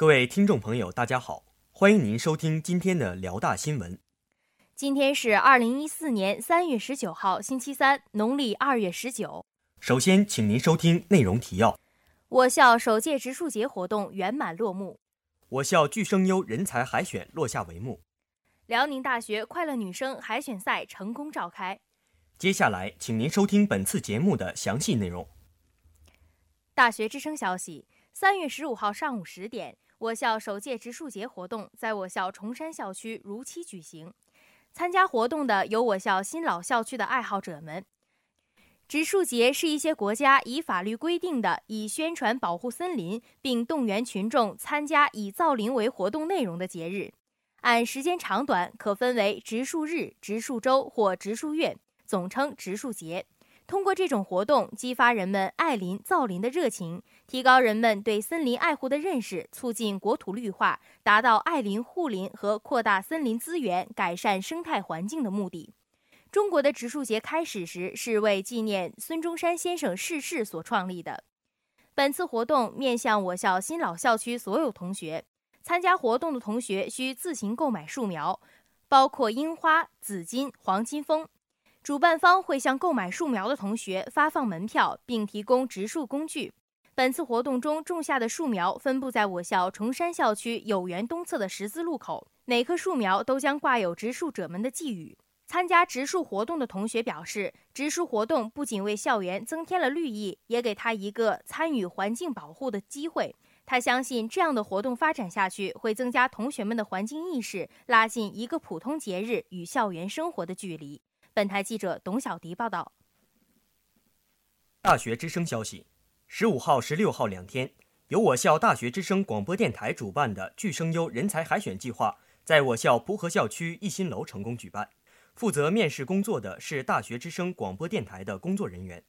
各位听众朋友，大家好，欢迎您收听今天的辽大新闻。今天是二零一四年三月十九号，星期三，农历二月十九。首先，请您收听内容提要：我校首届植树节活动圆满落幕；我校巨声优人才海选落下帷幕；辽宁大学快乐女声海选赛成功召开。接下来，请您收听本次节目的详细内容。大学之声消息：三月十五号上午十点，我校首届植树节活动在我校崇山校区如期举行。参加活动的有我校新老校区的爱好者们。植树节是一些国家以法律规定的，以宣传保护森林，并动员群众参加以造林为活动内容的节日。按时间长短，可分为植树日、植树周或植树月，总称植树节。通过这种活动，激发人们爱林造林的热情，提高人们对森林爱护的认识，促进国土绿化，达到爱林护林和扩大森林资源、改善生态环境的目的。中国的植树节开始时是为纪念孙中山先生逝世所创立的。本次活动面向我校新老校区所有同学，参加活动的同学需自行购买树苗，包括樱花、紫金、黄金枫。主办方会向购买树苗的同学发放门票，并提供植树工具。本次活动中种下的树苗分布在我校崇山校区有园东侧的十字路口，每棵树苗都将挂有植树者们的寄语。参加植树活动的同学表示，植树活动不仅为校园增添了绿意，也给他一个参与环境保护的机会。他相信，这样的活动发展下去，会增加同学们的环境意识，拉近一个普通节日与校园生活的距离。本台记者董小迪报道。大学之声消息：十五号、十六号两天，由我校大学之声广播电台主办的“巨声优人才海选计划”在我校蒲河校区一新楼成功举办。负责面试工作的是大学之声广播电台的工作人员。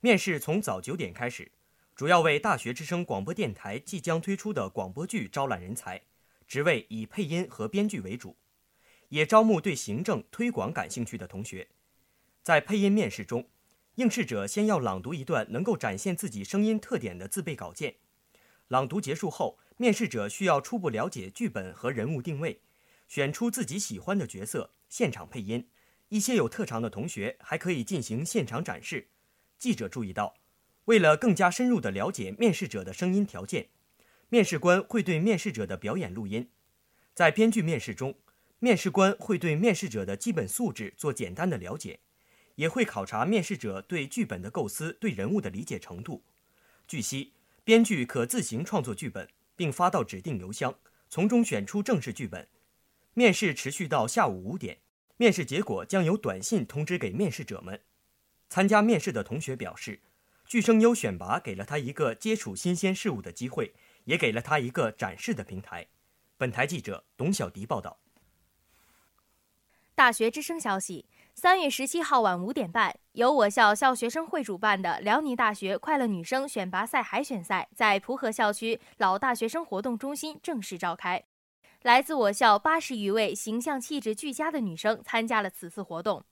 面试从早九点开始，主要为大学之声广播电台即将推出的广播剧招揽人才，职位以配音和编剧为主。也招募对行政推广感兴趣的同学。在配音面试中，应试者先要朗读一段能够展现自己声音特点的自备稿件。朗读结束后，面试者需要初步了解剧本和人物定位，选出自己喜欢的角色，现场配音。一些有特长的同学还可以进行现场展示。记者注意到，为了更加深入地了解面试者的声音条件，面试官会对面试者的表演录音。在编剧面试中。面试官会对面试者的基本素质做简单的了解，也会考察面试者对剧本的构思、对人物的理解程度。据悉，编剧可自行创作剧本，并发到指定邮箱，从中选出正式剧本。面试持续到下午五点，面试结果将由短信通知给面试者们。参加面试的同学表示，巨声优选拔给了他一个接触新鲜事物的机会，也给了他一个展示的平台。本台记者董小迪报道。大学之声消息：三月十七号晚五点半，由我校校学生会主办的辽宁大学快乐女生选拔赛海选赛在蒲河校区老大学生活动中心正式召开。来自我校八十余位形象气质俱佳的女生参加了此次活动。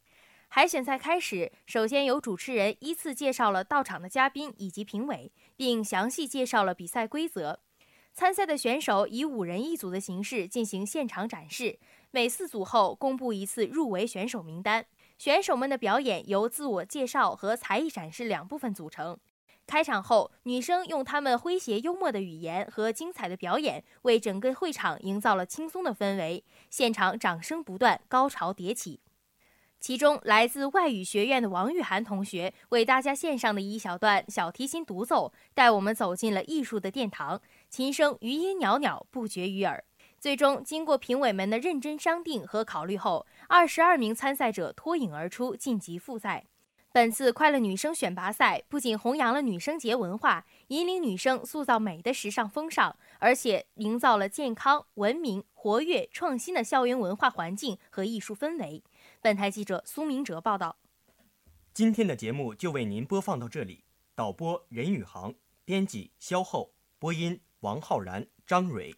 海选赛开始，首先由主持人依次介绍了到场的嘉宾以及评委，并详细介绍了比赛规则。参赛的选手以五人一组的形式进行现场展示。每四组后公布一次入围选手名单，选手们的表演由自我介绍和才艺展示两部分组成。开场后，女生用她们诙谐幽默的语言和精彩的表演，为整个会场营造了轻松的氛围，现场掌声不断，高潮迭起。其中，来自外语学院的王玉涵同学为大家献上的一小段小提琴独奏，带我们走进了艺术的殿堂，琴声余音袅袅，不绝于耳。最终，经过评委们的认真商定和考虑后，二十二名参赛者脱颖而出，晋级复赛。本次快乐女生选拔赛不仅弘扬了女生节文化，引领女生塑造美的时尚风尚，而且营造了健康、文明、活跃、创新的校园文化环境和艺术氛围。本台记者苏明哲报道。今天的节目就为您播放到这里。导播任宇航，编辑肖厚，播音王浩然、张蕊。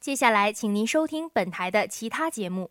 接下来，请您收听本台的其他节目。